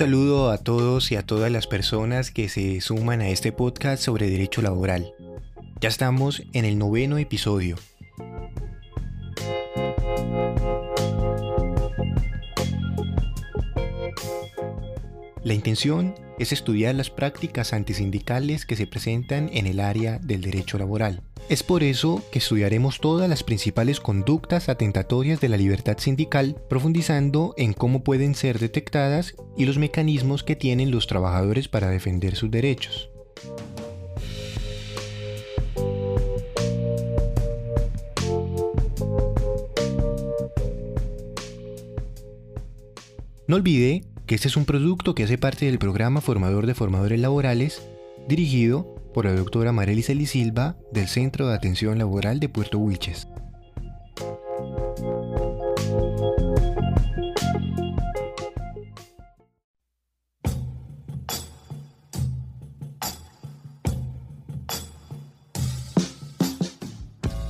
saludo a todos y a todas las personas que se suman a este podcast sobre derecho laboral. Ya estamos en el noveno episodio. La intención es estudiar las prácticas antisindicales que se presentan en el área del derecho laboral. Es por eso que estudiaremos todas las principales conductas atentatorias de la libertad sindical, profundizando en cómo pueden ser detectadas y los mecanismos que tienen los trabajadores para defender sus derechos. No olvide que este es un producto que hace parte del programa Formador de Formadores Laborales, dirigido por la doctora Marely Silva del Centro de Atención Laboral de Puerto Wilches.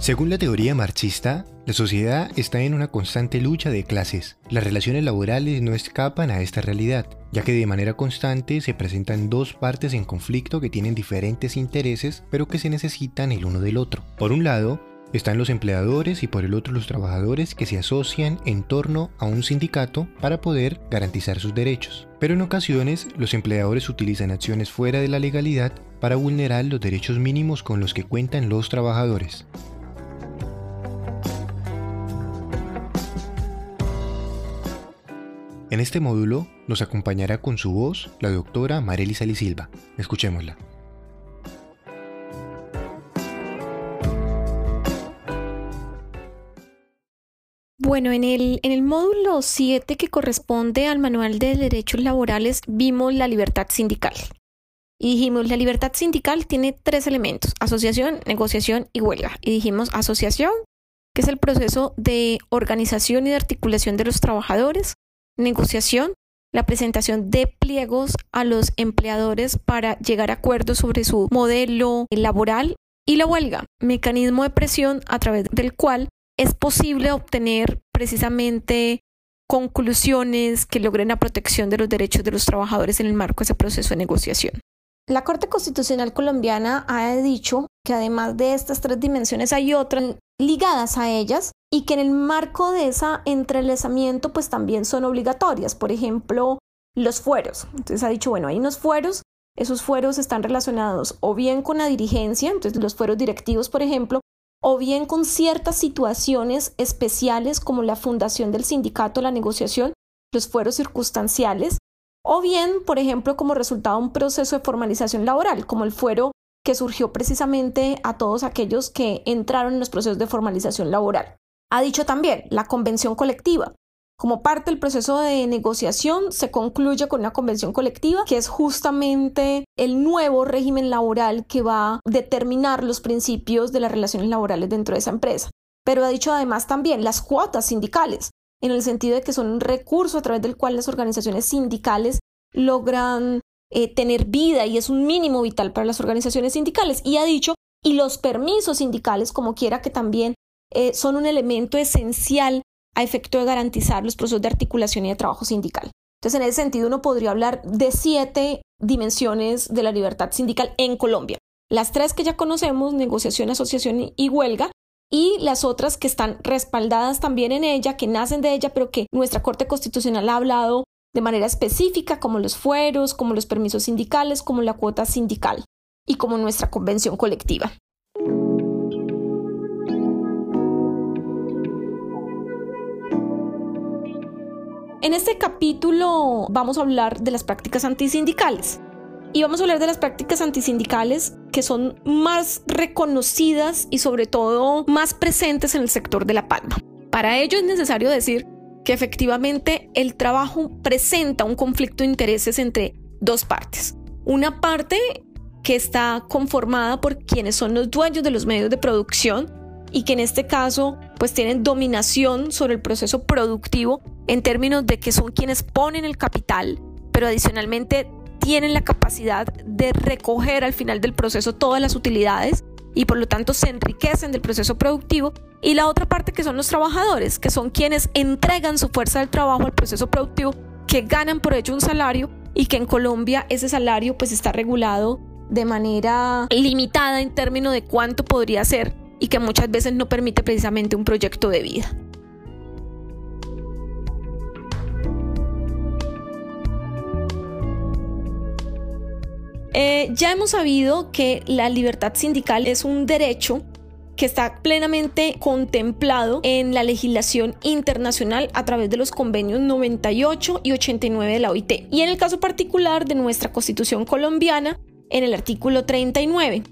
Según la teoría marxista, la sociedad está en una constante lucha de clases. Las relaciones laborales no escapan a esta realidad, ya que de manera constante se presentan dos partes en conflicto que tienen diferentes intereses, pero que se necesitan el uno del otro. Por un lado, están los empleadores y por el otro los trabajadores que se asocian en torno a un sindicato para poder garantizar sus derechos. Pero en ocasiones los empleadores utilizan acciones fuera de la legalidad para vulnerar los derechos mínimos con los que cuentan los trabajadores. En este módulo nos acompañará con su voz la doctora Marely Silva. Escuchémosla. Bueno, en el, en el módulo 7 que corresponde al Manual de Derechos Laborales vimos la libertad sindical. Y dijimos, la libertad sindical tiene tres elementos, asociación, negociación y huelga. Y dijimos, asociación, que es el proceso de organización y de articulación de los trabajadores, negociación, la presentación de pliegos a los empleadores para llegar a acuerdos sobre su modelo laboral y la huelga, mecanismo de presión a través del cual es posible obtener precisamente conclusiones que logren la protección de los derechos de los trabajadores en el marco de ese proceso de negociación. La Corte Constitucional colombiana ha dicho que además de estas tres dimensiones hay otras ligadas a ellas y que en el marco de ese entrelazamiento pues también son obligatorias. Por ejemplo, los fueros. Entonces ha dicho, bueno, hay unos fueros, esos fueros están relacionados o bien con la dirigencia, entonces los fueros directivos, por ejemplo, o bien con ciertas situaciones especiales como la fundación del sindicato, la negociación, los fueros circunstanciales, o bien, por ejemplo, como resultado de un proceso de formalización laboral, como el fuero que surgió precisamente a todos aquellos que entraron en los procesos de formalización laboral. Ha dicho también la convención colectiva. Como parte del proceso de negociación, se concluye con una convención colectiva, que es justamente el nuevo régimen laboral que va a determinar los principios de las relaciones laborales dentro de esa empresa. Pero ha dicho además también las cuotas sindicales, en el sentido de que son un recurso a través del cual las organizaciones sindicales logran eh, tener vida y es un mínimo vital para las organizaciones sindicales. Y ha dicho, y los permisos sindicales, como quiera que también eh, son un elemento esencial a efecto de garantizar los procesos de articulación y de trabajo sindical. Entonces, en ese sentido, uno podría hablar de siete dimensiones de la libertad sindical en Colombia. Las tres que ya conocemos, negociación, asociación y huelga, y las otras que están respaldadas también en ella, que nacen de ella, pero que nuestra Corte Constitucional ha hablado de manera específica, como los fueros, como los permisos sindicales, como la cuota sindical y como nuestra convención colectiva. En este capítulo vamos a hablar de las prácticas antisindicales y vamos a hablar de las prácticas antisindicales que son más reconocidas y sobre todo más presentes en el sector de la palma. Para ello es necesario decir que efectivamente el trabajo presenta un conflicto de intereses entre dos partes. Una parte que está conformada por quienes son los dueños de los medios de producción y que en este caso pues tienen dominación sobre el proceso productivo en términos de que son quienes ponen el capital, pero adicionalmente tienen la capacidad de recoger al final del proceso todas las utilidades y por lo tanto se enriquecen del proceso productivo. Y la otra parte que son los trabajadores, que son quienes entregan su fuerza del trabajo al proceso productivo, que ganan por ello un salario y que en Colombia ese salario pues está regulado de manera limitada en términos de cuánto podría ser y que muchas veces no permite precisamente un proyecto de vida. Eh, ya hemos sabido que la libertad sindical es un derecho que está plenamente contemplado en la legislación internacional a través de los convenios 98 y 89 de la OIT y en el caso particular de nuestra constitución colombiana en el artículo 39.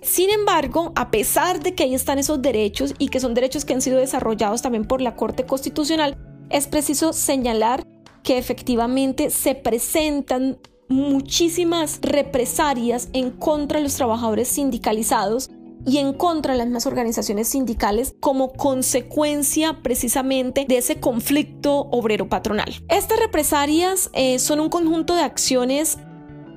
Sin embargo, a pesar de que ahí están esos derechos y que son derechos que han sido desarrollados también por la Corte Constitucional, es preciso señalar que efectivamente se presentan muchísimas represalias en contra de los trabajadores sindicalizados y en contra de las mismas organizaciones sindicales como consecuencia precisamente de ese conflicto obrero-patronal. Estas represalias eh, son un conjunto de acciones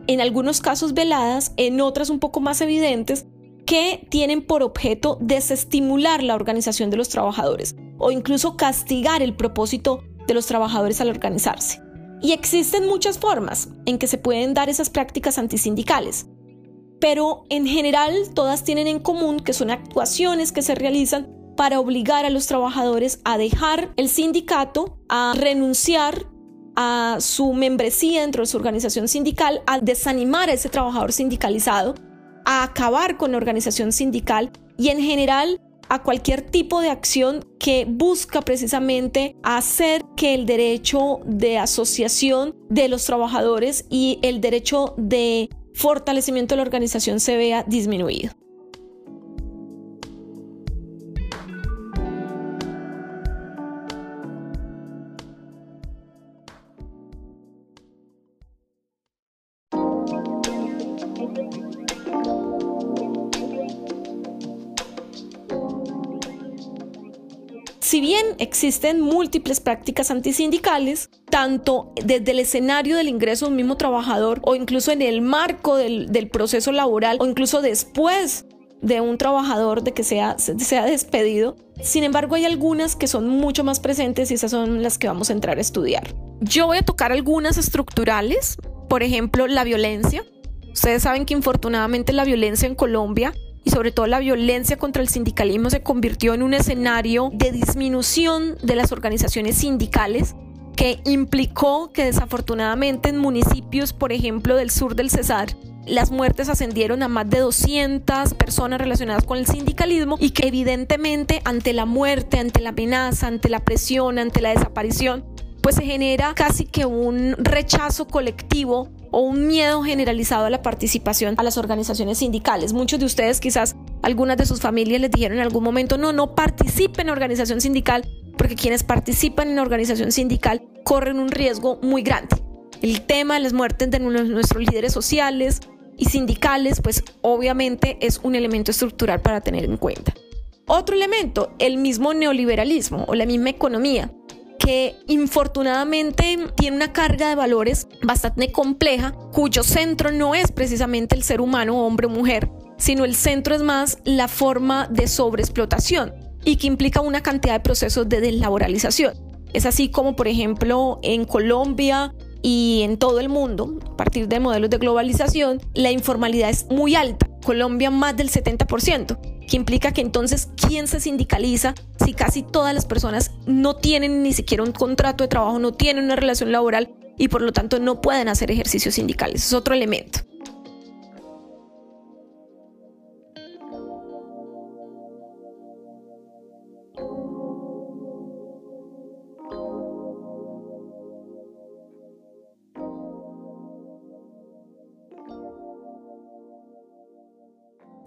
en algunos casos veladas, en otras un poco más evidentes, que tienen por objeto desestimular la organización de los trabajadores o incluso castigar el propósito de los trabajadores al organizarse. Y existen muchas formas en que se pueden dar esas prácticas antisindicales, pero en general todas tienen en común que son actuaciones que se realizan para obligar a los trabajadores a dejar el sindicato, a renunciar a su membresía dentro de su organización sindical, a desanimar a ese trabajador sindicalizado, a acabar con la organización sindical y en general a cualquier tipo de acción que busca precisamente hacer que el derecho de asociación de los trabajadores y el derecho de fortalecimiento de la organización se vea disminuido. Existen múltiples prácticas antisindicales, tanto desde el escenario del ingreso de un mismo trabajador o incluso en el marco del, proceso laboral o incluso después de un trabajador de que sea, sea despedido, sin embargo hay algunas que son mucho más presentes y esas son las que vamos a entrar a estudiar. Yo voy a tocar algunas estructurales, por ejemplo la violencia. Ustedes saben que infortunadamente la violencia en Colombia y sobre todo la violencia contra el sindicalismo se convirtió en un escenario de disminución de las organizaciones sindicales que implicó que desafortunadamente en municipios, por ejemplo, del sur del Cesar, las muertes ascendieron a más de 200 personas relacionadas con el sindicalismo y que evidentemente ante la muerte, ante la amenaza, ante la presión, ante la desaparición, pues se genera casi que un rechazo colectivo o un miedo generalizado a la participación a las organizaciones sindicales. Muchos de ustedes quizás algunas de sus familias les dijeron en algún momento, no, no participen en organización sindical, porque quienes participan en organización sindical corren un riesgo muy grande. El tema de las muertes de nuestros líderes sociales y sindicales, pues obviamente es un elemento estructural para tener en cuenta. Otro elemento, el mismo neoliberalismo o la misma economía que infortunadamente tiene una carga de valores bastante compleja, cuyo centro no es precisamente el ser humano, hombre o mujer, sino el centro es más la forma de sobreexplotación y que implica una cantidad de procesos de deslaboralización. Es así como, por ejemplo, en Colombia y en todo el mundo, a partir de modelos de globalización, la informalidad es muy alta. Colombia más del 70% que implica que entonces, ¿quién se sindicaliza si casi todas las personas no tienen ni siquiera un contrato de trabajo, no tienen una relación laboral y por lo tanto no pueden hacer ejercicios sindicales? Es otro elemento.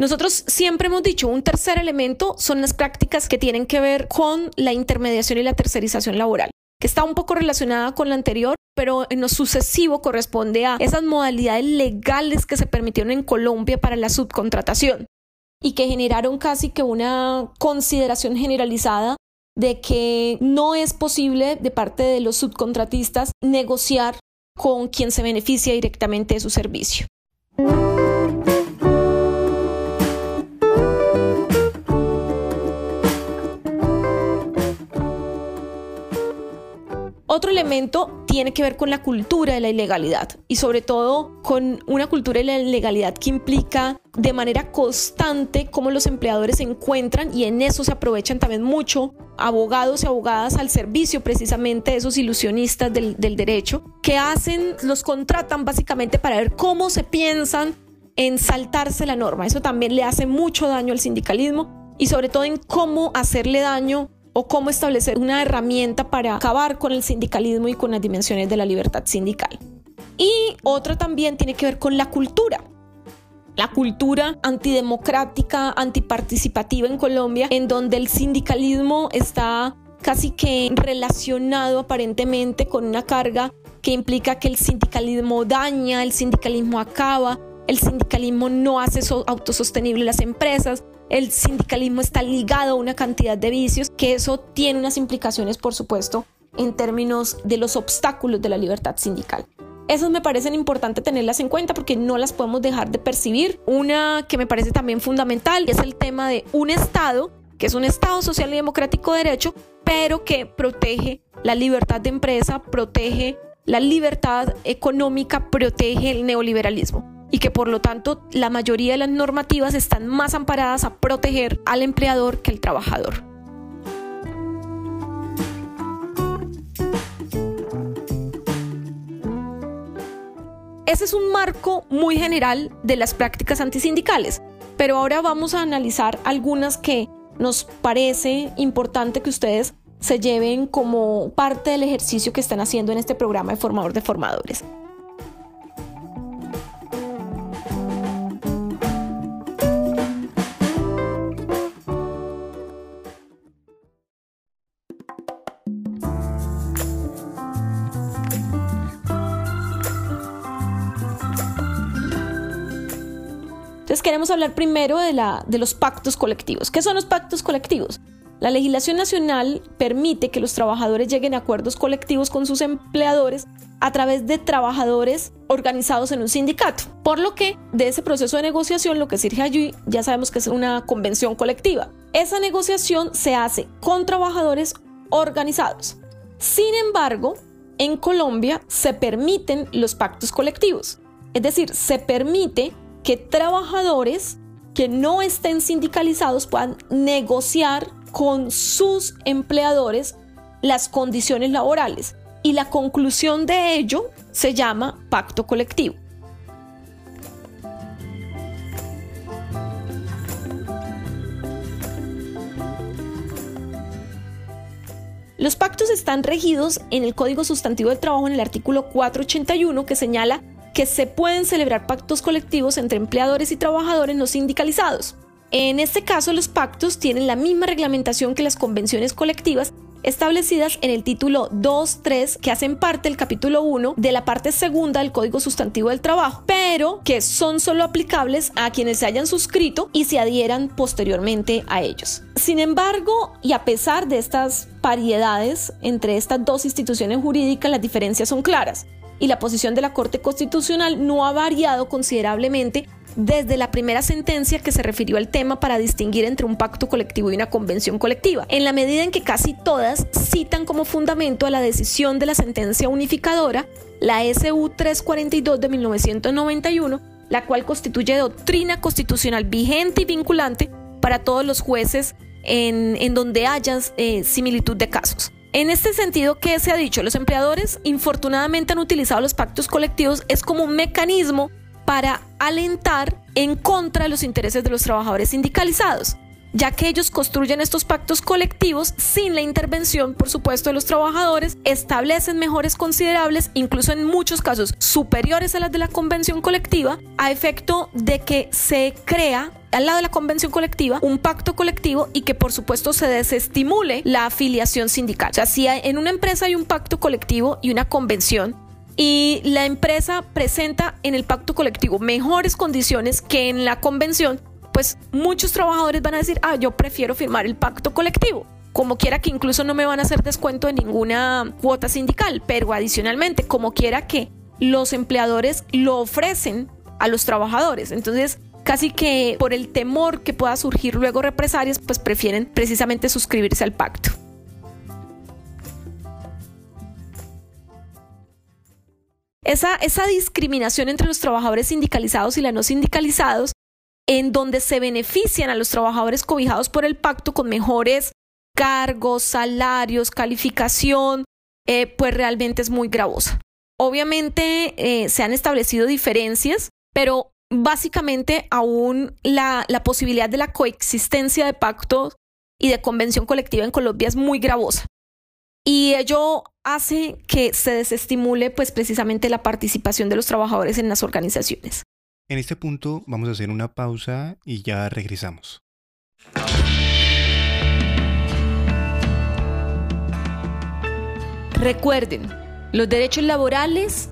Nosotros siempre hemos dicho, un tercer elemento son las prácticas que tienen que ver con la intermediación y la tercerización laboral que está un poco relacionada con la anterior, pero en lo sucesivo corresponde a esas modalidades legales que se permitieron en Colombia para la subcontratación y que generaron casi que una consideración generalizada de que no es posible de parte de los subcontratistas negociar con quien se beneficia directamente de su servicio. Otro elemento tiene que ver con la cultura de la ilegalidad y sobre todo con una cultura de la ilegalidad que implica de manera constante cómo los empleadores se encuentran y en eso se aprovechan también mucho abogados y abogadas al servicio precisamente de esos ilusionistas del, derecho que hacen, los contratan básicamente para ver cómo se piensan en saltarse la norma. Eso también le hace mucho daño al sindicalismo y sobre todo en cómo hacerle daño o cómo establecer una herramienta para acabar con el sindicalismo y con las dimensiones de la libertad sindical. Y otra también tiene que ver con la cultura. La cultura antidemocrática, antiparticipativa en Colombia, en donde el sindicalismo está casi que relacionado aparentemente con una carga que implica que el sindicalismo daña, el sindicalismo acaba, el sindicalismo no hace autosostenible las empresas, el sindicalismo está ligado a una cantidad de vicios, que eso tiene unas implicaciones, por supuesto, en términos de los obstáculos de la libertad sindical. Esas me parecen importantes tenerlas en cuenta porque no las podemos dejar de percibir. Una que me parece también fundamental es el tema de un Estado, que es un Estado social y democrático de derecho, pero que protege la libertad de empresa, protege la libertad económica, protege el neoliberalismo y que por lo tanto la mayoría de las normativas están más amparadas a proteger al empleador que al trabajador. Ese es un marco muy general de las prácticas antisindicales, pero ahora vamos a analizar algunas que nos parece importante que ustedes se lleven como parte del ejercicio que están haciendo en este programa de formador de formadores. Queremos hablar primero de, la, de los pactos colectivos. ¿Qué son los pactos colectivos? La legislación nacional permite que los trabajadores lleguen a acuerdos colectivos con sus empleadores a través de trabajadores organizados en un sindicato. Por lo que de ese proceso de negociación lo que surge allí ya sabemos que es una convención colectiva. Esa negociación se hace con trabajadores organizados. Sin embargo, en Colombia se permiten los pactos colectivos. Es decir, se permite que trabajadores que no estén sindicalizados puedan negociar con sus empleadores las condiciones laborales. Y la conclusión de ello se llama pacto colectivo. Los pactos están regidos en el Código Sustantivo del Trabajo en el artículo 481 que señala que se pueden celebrar pactos colectivos entre empleadores y trabajadores no sindicalizados. En este caso, los pactos tienen la misma reglamentación que las convenciones colectivas establecidas en el título 2, 3, que hacen parte del capítulo 1 de la parte segunda del Código Sustantivo del Trabajo, pero que son solo aplicables a quienes se hayan suscrito y se adhieran posteriormente a ellos. Sin embargo, y a pesar de estas variedades entre estas dos instituciones jurídicas, las diferencias son claras y la posición de la Corte Constitucional no ha variado considerablemente desde la primera sentencia que se refirió al tema para distinguir entre un pacto colectivo y una convención colectiva, en la medida en que casi todas citan como fundamento a la decisión de la sentencia unificadora, la SU 342 de 1991, la cual constituye doctrina constitucional vigente y vinculante para todos los jueces en, donde haya eh, similitud de casos. En este sentido, ¿qué se ha dicho? Los empleadores infortunadamente han utilizado los pactos colectivos es como un mecanismo para alentar en contra de los intereses de los trabajadores sindicalizados, ya que ellos construyen estos pactos colectivos sin la intervención, por supuesto, de los trabajadores, establecen mejores considerables, incluso en muchos casos superiores a las de la convención colectiva, a efecto de que se crea al lado de la convención colectiva un pacto colectivo y que por supuesto se desestimule la afiliación sindical. O sea, si en una empresa hay un pacto colectivo y una convención, y la empresa presenta en el pacto colectivo mejores condiciones que en la convención, pues muchos trabajadores van a decir, ah, yo prefiero firmar el pacto colectivo. Como quiera que incluso no me van a hacer descuento de ninguna cuota sindical, pero adicionalmente, como quiera que los empleadores lo ofrecen a los trabajadores. Entonces, casi que por el temor que pueda surgir luego represalias, pues prefieren precisamente suscribirse al pacto. esa, esa discriminación entre los trabajadores sindicalizados y los no sindicalizados, en donde se benefician a los trabajadores cobijados por el pacto con mejores cargos, salarios, calificación, eh, pues realmente es muy gravosa. Obviamente eh, se han establecido diferencias, pero básicamente aún la, la posibilidad de la coexistencia de pactos y de convención colectiva en Colombia es muy gravosa. Y ello hace que se desestimule pues precisamente la participación de los trabajadores en las organizaciones. En este punto vamos a hacer una pausa y ya regresamos. Recuerden, los derechos laborales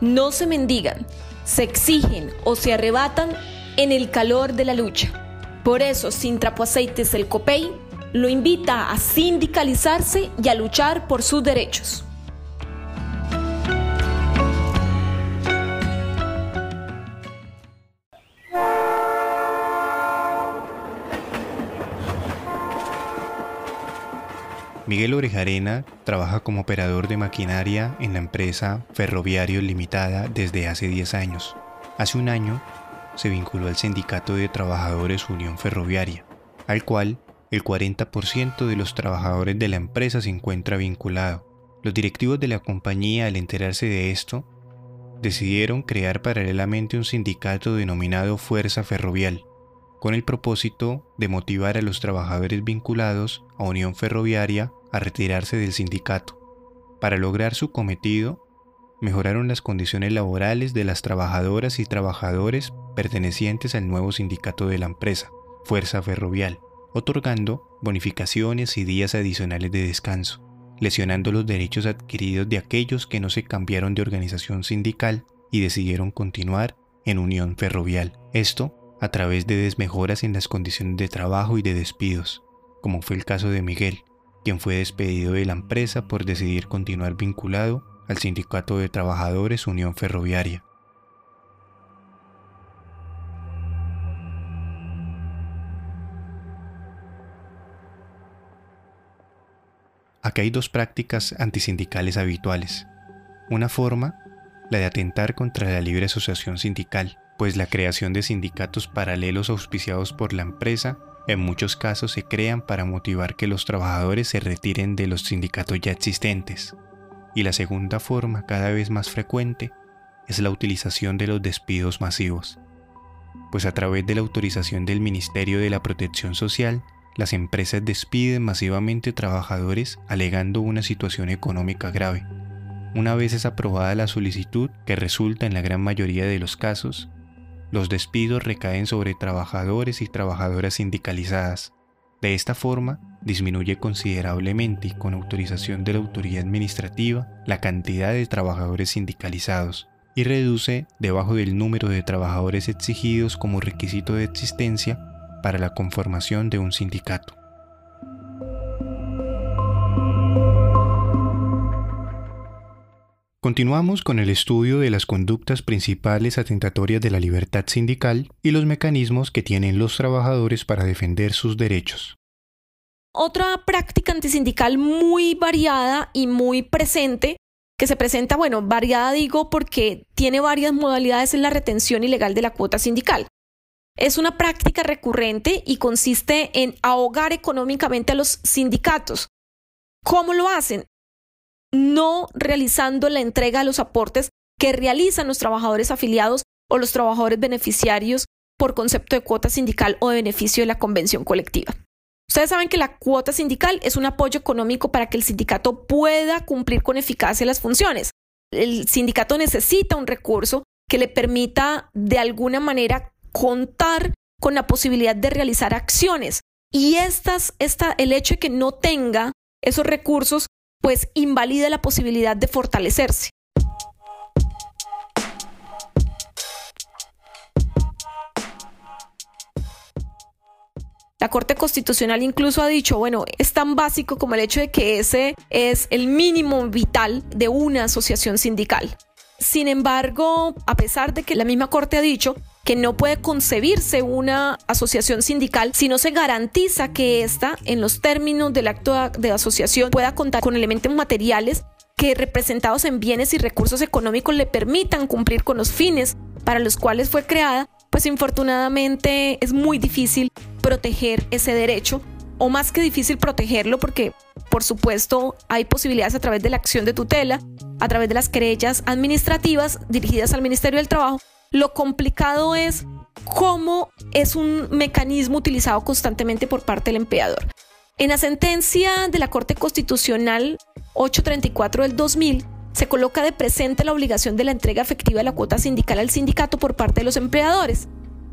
no se mendigan, se exigen o se arrebatan en el calor de la lucha. Por eso, sin trapo aceites el COPEI lo invita a sindicalizarse y a luchar por sus derechos. Miguel Orejarena trabaja como operador de maquinaria en la empresa Ferroviario Limitada desde hace 10 años. Hace un año se vinculó al Sindicato de Trabajadores Unión Ferroviaria, al cual el 40% de los trabajadores de la empresa se encuentra vinculado. Los directivos de la compañía, al enterarse de esto, decidieron crear paralelamente un sindicato denominado Fuerza Ferrovial, con el propósito de motivar a los trabajadores vinculados a Unión Ferroviaria a retirarse del sindicato. Para lograr su cometido, mejoraron las condiciones laborales de las trabajadoras y trabajadores pertenecientes al nuevo sindicato de la empresa, Fuerza Ferrovial, otorgando bonificaciones y días adicionales de descanso, lesionando los derechos adquiridos de aquellos que no se cambiaron de organización sindical y decidieron continuar en Unión Ferrovial. Esto a través de desmejoras en las condiciones de trabajo y de despidos, como fue el caso de Miguel, quien fue despedido de la empresa por decidir continuar vinculado al Sindicato de Trabajadores Unión Ferroviaria. Aquí hay dos prácticas antisindicales habituales. Una forma, la de atentar contra la libre asociación sindical, pues la creación de sindicatos paralelos auspiciados por la empresa en muchos casos se crean para motivar que los trabajadores se retiren de los sindicatos ya existentes. Y la segunda forma, cada vez más frecuente, es la utilización de los despidos masivos. Pues a través de la autorización del Ministerio de la Protección Social, las empresas despiden masivamente trabajadores alegando una situación económica grave. Una vez es aprobada la solicitud, que resulta en la gran mayoría de los casos los despidos recaen sobre trabajadores y trabajadoras sindicalizadas. De esta forma, disminuye considerablemente con autorización de la autoridad administrativa la cantidad de trabajadores sindicalizados y reduce debajo del número de trabajadores exigidos como requisito de existencia para la conformación de un sindicato. Continuamos con el estudio de las conductas principales atentatorias de la libertad sindical y los mecanismos que tienen los trabajadores para defender sus derechos. Otra práctica antisindical muy variada y muy presente, que se presenta, bueno, variada digo porque tiene varias modalidades en la retención ilegal de la cuota sindical. Es una práctica recurrente y consiste en ahogar económicamente a los sindicatos. ¿Cómo lo hacen? No realizando la entrega de los aportes que realizan los trabajadores afiliados o los trabajadores beneficiarios por concepto de cuota sindical o de beneficio de la convención colectiva. Ustedes saben que la cuota sindical es un apoyo económico para que el sindicato pueda cumplir con eficacia las funciones. El sindicato necesita un recurso que le permita de alguna manera contar con la posibilidad de realizar acciones. Y estas, esta, el hecho de que no tenga esos recursos pues invalida la posibilidad de fortalecerse. La Corte Constitucional incluso ha dicho, bueno, es tan básico como el hecho de que ese es el mínimo vital de una asociación sindical. Sin embargo, a pesar de que la misma Corte ha dicho que no puede concebirse una asociación sindical si no se garantiza que ésta, en los términos del acto de asociación, pueda contar con elementos materiales que representados en bienes y recursos económicos le permitan cumplir con los fines para los cuales fue creada, pues infortunadamente es muy difícil proteger ese derecho, o más que difícil protegerlo porque por supuesto hay posibilidades a través de la acción de tutela, a través de las querellas administrativas dirigidas al Ministerio del Trabajo. Lo complicado es cómo es un mecanismo utilizado constantemente por parte del empleador. En la sentencia de la Corte Constitucional 834 del 2000, se coloca de presente la obligación de la entrega efectiva de la cuota sindical al sindicato por parte de los empleadores,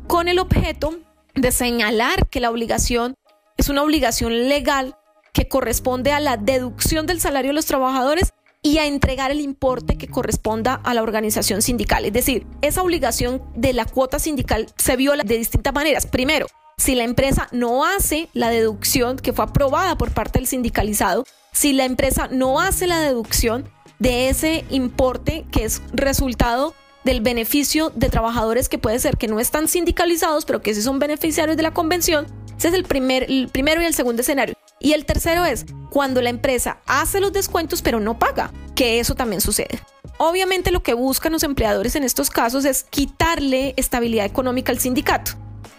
con el objeto de señalar que la obligación es una obligación legal que corresponde a la deducción del salario de los trabajadores y a entregar el importe que corresponda a la organización sindical. Es decir, esa obligación de la cuota sindical se viola de distintas maneras. Primero, si la empresa no hace la deducción que fue aprobada por parte del sindicalizado, si la empresa no hace la deducción de ese importe que es resultado del beneficio de trabajadores que puede ser que no están sindicalizados, pero que sí son beneficiarios de la convención. Ese es el, primer, el primero y el segundo escenario. Y el tercero es cuando la empresa hace los descuentos pero no paga, que eso también sucede. Obviamente lo que buscan los empleadores en estos casos es quitarle estabilidad económica al sindicato,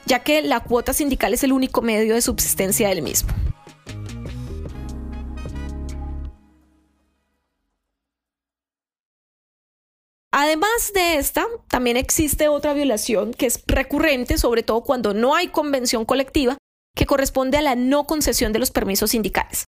ya que la cuota sindical es el único medio de subsistencia del mismo. Además de esta, también existe otra violación que es recurrente, sobre todo cuando no hay convención colectiva, que corresponde a la no concesión de los permisos sindicales.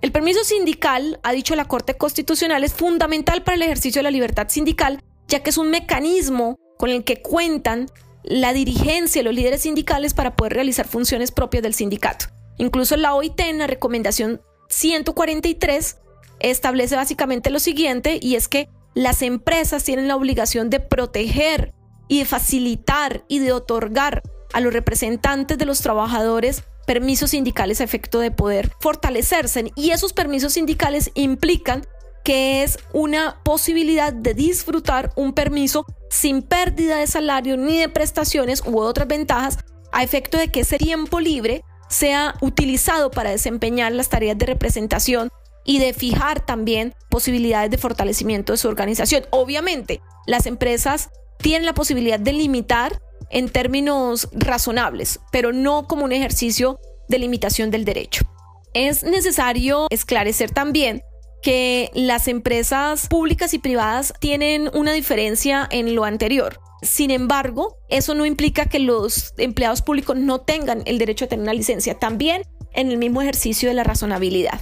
El permiso sindical, ha dicho la Corte Constitucional, es fundamental para el ejercicio de la libertad sindical, ya que es un mecanismo con el que cuentan la dirigencia los líderes sindicales para poder realizar funciones propias del sindicato. Incluso la OIT en la recomendación 143 establece básicamente lo siguiente y es que las empresas tienen la obligación de proteger y de facilitar y de otorgar a los representantes de los trabajadores permisos sindicales a efecto de poder fortalecerse y esos permisos sindicales implican que es una posibilidad de disfrutar un permiso sin pérdida de salario ni de prestaciones u otras ventajas a efecto de que ese tiempo libre sea utilizado para desempeñar las tareas de representación y de fijar también posibilidades de fortalecimiento de su organización. Obviamente, las empresas tienen la posibilidad de limitar en términos razonables, pero no como un ejercicio de limitación del derecho. Es necesario esclarecer también que las empresas públicas y privadas tienen una diferencia en lo anterior. Sin embargo, eso no implica que los empleados públicos no tengan el derecho a tener una licencia, también en el mismo ejercicio de la razonabilidad.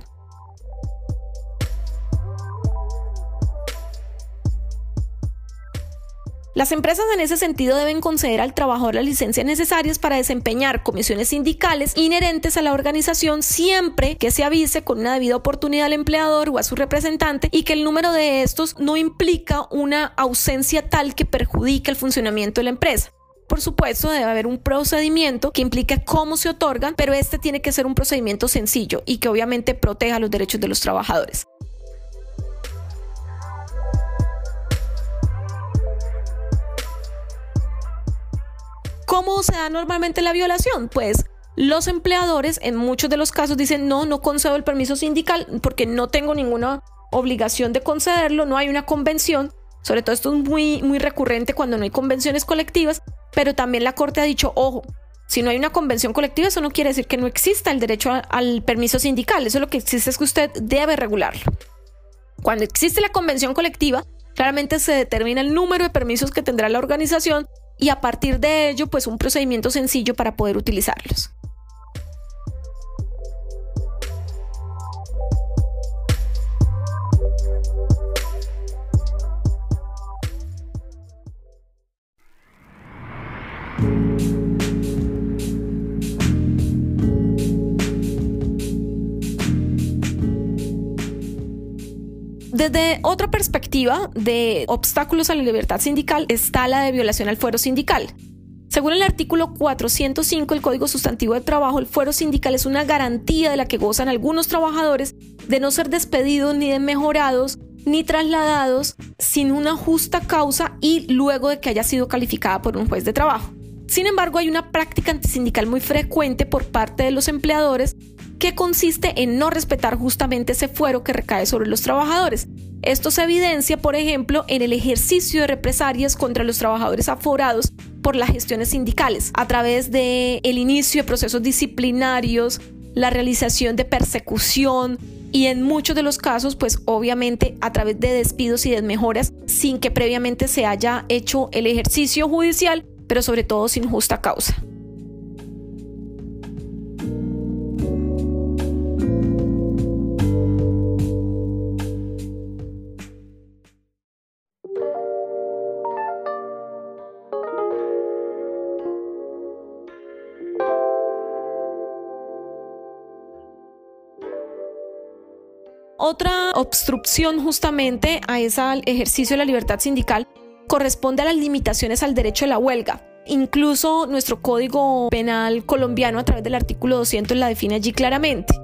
Las empresas en ese sentido deben conceder al trabajador las licencias necesarias para desempeñar comisiones sindicales inherentes a la organización siempre que se avise con una debida oportunidad al empleador o a su representante y que el número de estos no implica una ausencia tal que perjudique el funcionamiento de la empresa. Por supuesto, debe haber un procedimiento que implique cómo se otorgan, pero este tiene que ser un procedimiento sencillo y que obviamente proteja los derechos de los trabajadores. ¿Cómo se da normalmente la violación? Pues los empleadores en muchos de los casos dicen no, no concedo el permiso sindical porque no tengo ninguna obligación de concederlo, no hay una convención. Sobre todo esto es muy, muy recurrente cuando no hay convenciones colectivas, pero también la Corte ha dicho, ojo, si no hay una convención colectiva, eso no quiere decir que no exista el derecho al permiso sindical. Eso lo que existe es que usted debe regularlo. Cuando existe la convención colectiva, claramente se determina el número de permisos que tendrá la organización y a partir de ello pues un procedimiento sencillo para poder utilizarlos. Desde otra perspectiva de obstáculos a la libertad sindical está la de violación al fuero sindical. Según el artículo 405 del Código Sustantivo de Trabajo, el fuero sindical es una garantía de la que gozan algunos trabajadores de no ser despedidos ni de mejorados ni trasladados sin una justa causa y luego de que haya sido calificada por un juez de trabajo. Sin embargo, hay una práctica antisindical muy frecuente por parte de los empleadores que consiste en no respetar justamente ese fuero que recae sobre los trabajadores. Esto se evidencia, por ejemplo, en el ejercicio de represalias contra los trabajadores aforados por las gestiones sindicales, a través de inicio de procesos disciplinarios, la realización de persecución y en muchos de los casos, pues obviamente a través de despidos y desmejoras sin que previamente se haya hecho el ejercicio judicial, pero sobre todo sin justa causa. Otra obstrucción justamente a ese ejercicio de la libertad sindical corresponde a las limitaciones al derecho a la huelga. Incluso nuestro Código Penal colombiano a través del artículo 200 la define allí claramente.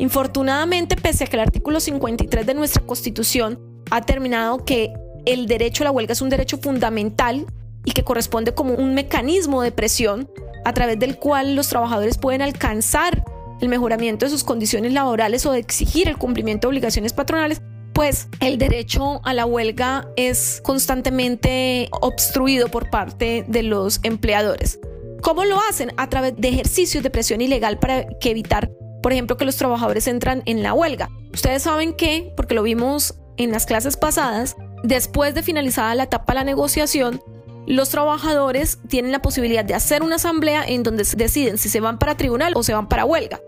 Infortunadamente, pese a que el artículo 53 de nuestra Constitución ha determinado que el derecho a la huelga es un derecho fundamental y que corresponde como un mecanismo de presión a través del cual los trabajadores pueden alcanzar el mejoramiento de sus condiciones laborales o de exigir el cumplimiento de obligaciones patronales, pues el derecho a la huelga es constantemente obstruido por parte de los empleadores. ¿Cómo lo hacen? A través de ejercicios de presión ilegal para que evitar, por ejemplo, que los trabajadores entran en la huelga. Ustedes saben que, porque lo vimos en las clases pasadas, después de finalizada la etapa de la negociación, los trabajadores tienen la posibilidad de hacer una asamblea en donde deciden si se van para tribunal o se van para huelga.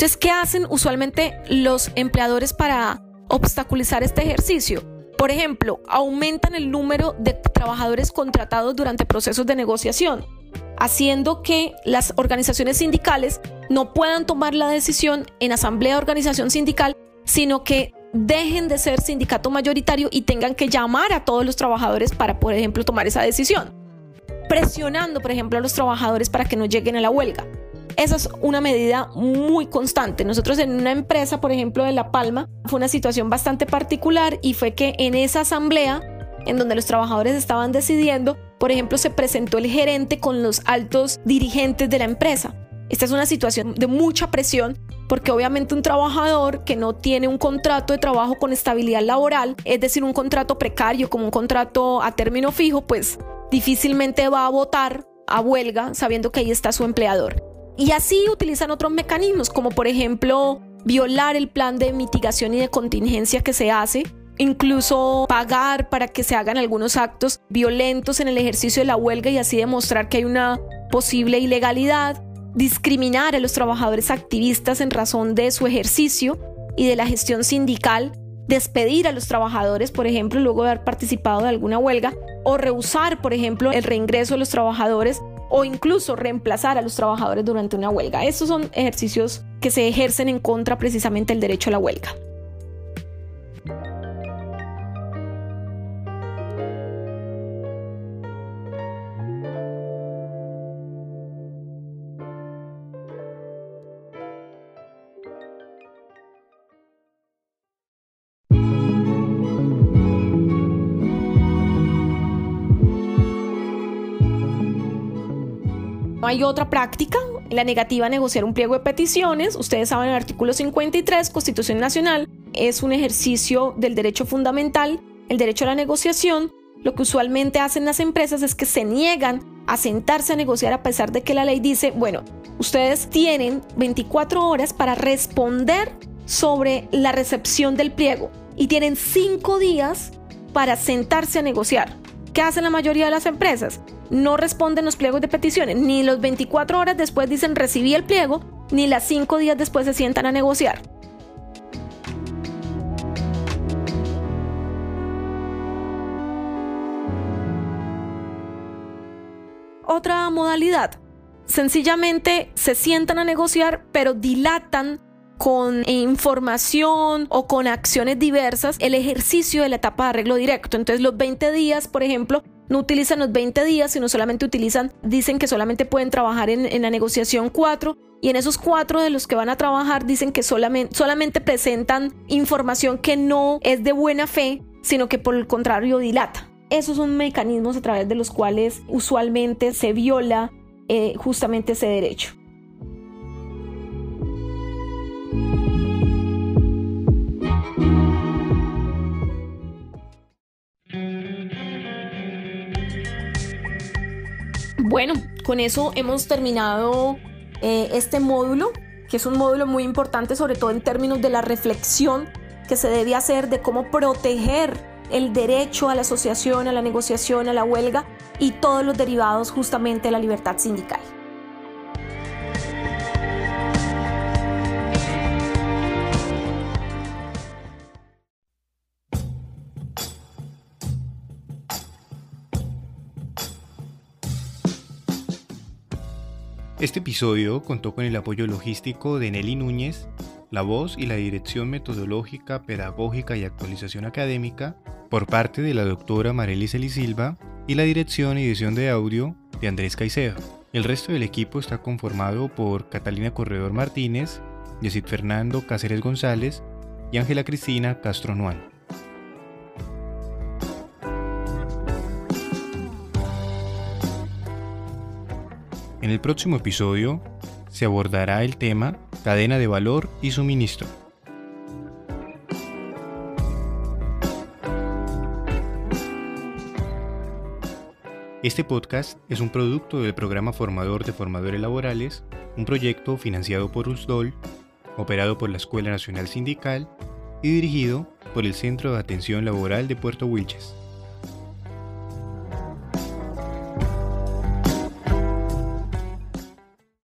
Entonces, ¿qué hacen usualmente los empleadores para obstaculizar este ejercicio? Por ejemplo, aumentan el número de trabajadores contratados durante procesos de negociación, haciendo que las organizaciones sindicales no puedan tomar la decisión en asamblea de organización sindical, sino que dejen de ser sindicato mayoritario y tengan que llamar a todos los trabajadores para, por ejemplo, tomar esa decisión. Presionando, por ejemplo, a los trabajadores para que no lleguen a la huelga. Esa es una medida muy constante. Nosotros en una empresa, por ejemplo, de La Palma, fue una situación bastante particular y fue que en esa asamblea, en donde los trabajadores estaban decidiendo, por ejemplo, se presentó el gerente con los altos dirigentes de la empresa. Esta es una situación de mucha presión porque obviamente un trabajador que no tiene un contrato de trabajo con estabilidad laboral, es decir, un contrato precario como un contrato a término fijo, pues difícilmente va a votar a huelga sabiendo que ahí está su empleador. Y así utilizan otros mecanismos, como por ejemplo violar el plan de mitigación y de contingencia que se hace, incluso pagar para que se hagan algunos actos violentos en el ejercicio de la huelga y así demostrar que hay una posible ilegalidad, discriminar a los trabajadores activistas en razón de su ejercicio y de la gestión sindical, despedir a los trabajadores, por ejemplo, luego de haber participado de alguna huelga, o rehusar, por ejemplo, el reingreso de los trabajadores o incluso reemplazar a los trabajadores durante una huelga. Estos son ejercicios que se ejercen en contra precisamente del derecho a la huelga. Hay otra práctica, la negativa a negociar un pliego de peticiones. Ustedes saben, el artículo 53, Constitución Nacional, es un ejercicio del derecho fundamental, el derecho a la negociación. Lo que usualmente hacen las empresas es que se niegan a sentarse a negociar a pesar de que la ley dice, bueno, ustedes tienen 24 horas para responder sobre la recepción del pliego y tienen 5 días para sentarse a negociar. ¿Qué hacen la mayoría de las empresas? no responden los pliegos de peticiones. Ni los 24 horas después dicen recibí el pliego, ni las 5 días después se sientan a negociar. Otra modalidad. Sencillamente se sientan a negociar, pero dilatan con información o con acciones diversas el ejercicio de la etapa de arreglo directo. Entonces los 20 días, por ejemplo, no utilizan los 20 días, sino solamente utilizan, dicen que solamente pueden trabajar en, la negociación 4 y en esos cuatro de los que van a trabajar dicen que solamente, solamente presentan información que no es de buena fe sino que por el contrario dilata. Esos son mecanismos a través de los cuales usualmente se viola eh, justamente ese derecho. Bueno, con eso hemos terminado eh, este módulo, que es un módulo muy importante, sobre todo en términos de la reflexión que se debe hacer de cómo proteger el derecho a la asociación, a la negociación, a la huelga y todos los derivados justamente de la libertad sindical. Este episodio contó con el apoyo logístico de Nelly Núñez, la voz y la dirección metodológica, pedagógica y actualización académica por parte de la doctora Marelis Silva y la dirección y edición de audio de Andrés Caicedo. El resto del equipo está conformado por Catalina Corredor Martínez, Yesid Fernando Cáceres González y Ángela Cristina Castro Nuán. En el próximo episodio se abordará el tema cadena de valor y suministro. Este podcast es un producto del programa Formador de Formadores Laborales, un proyecto financiado por USDOL, operado por la Escuela Nacional Sindical y dirigido por el Centro de Atención Laboral de Puerto Wilches.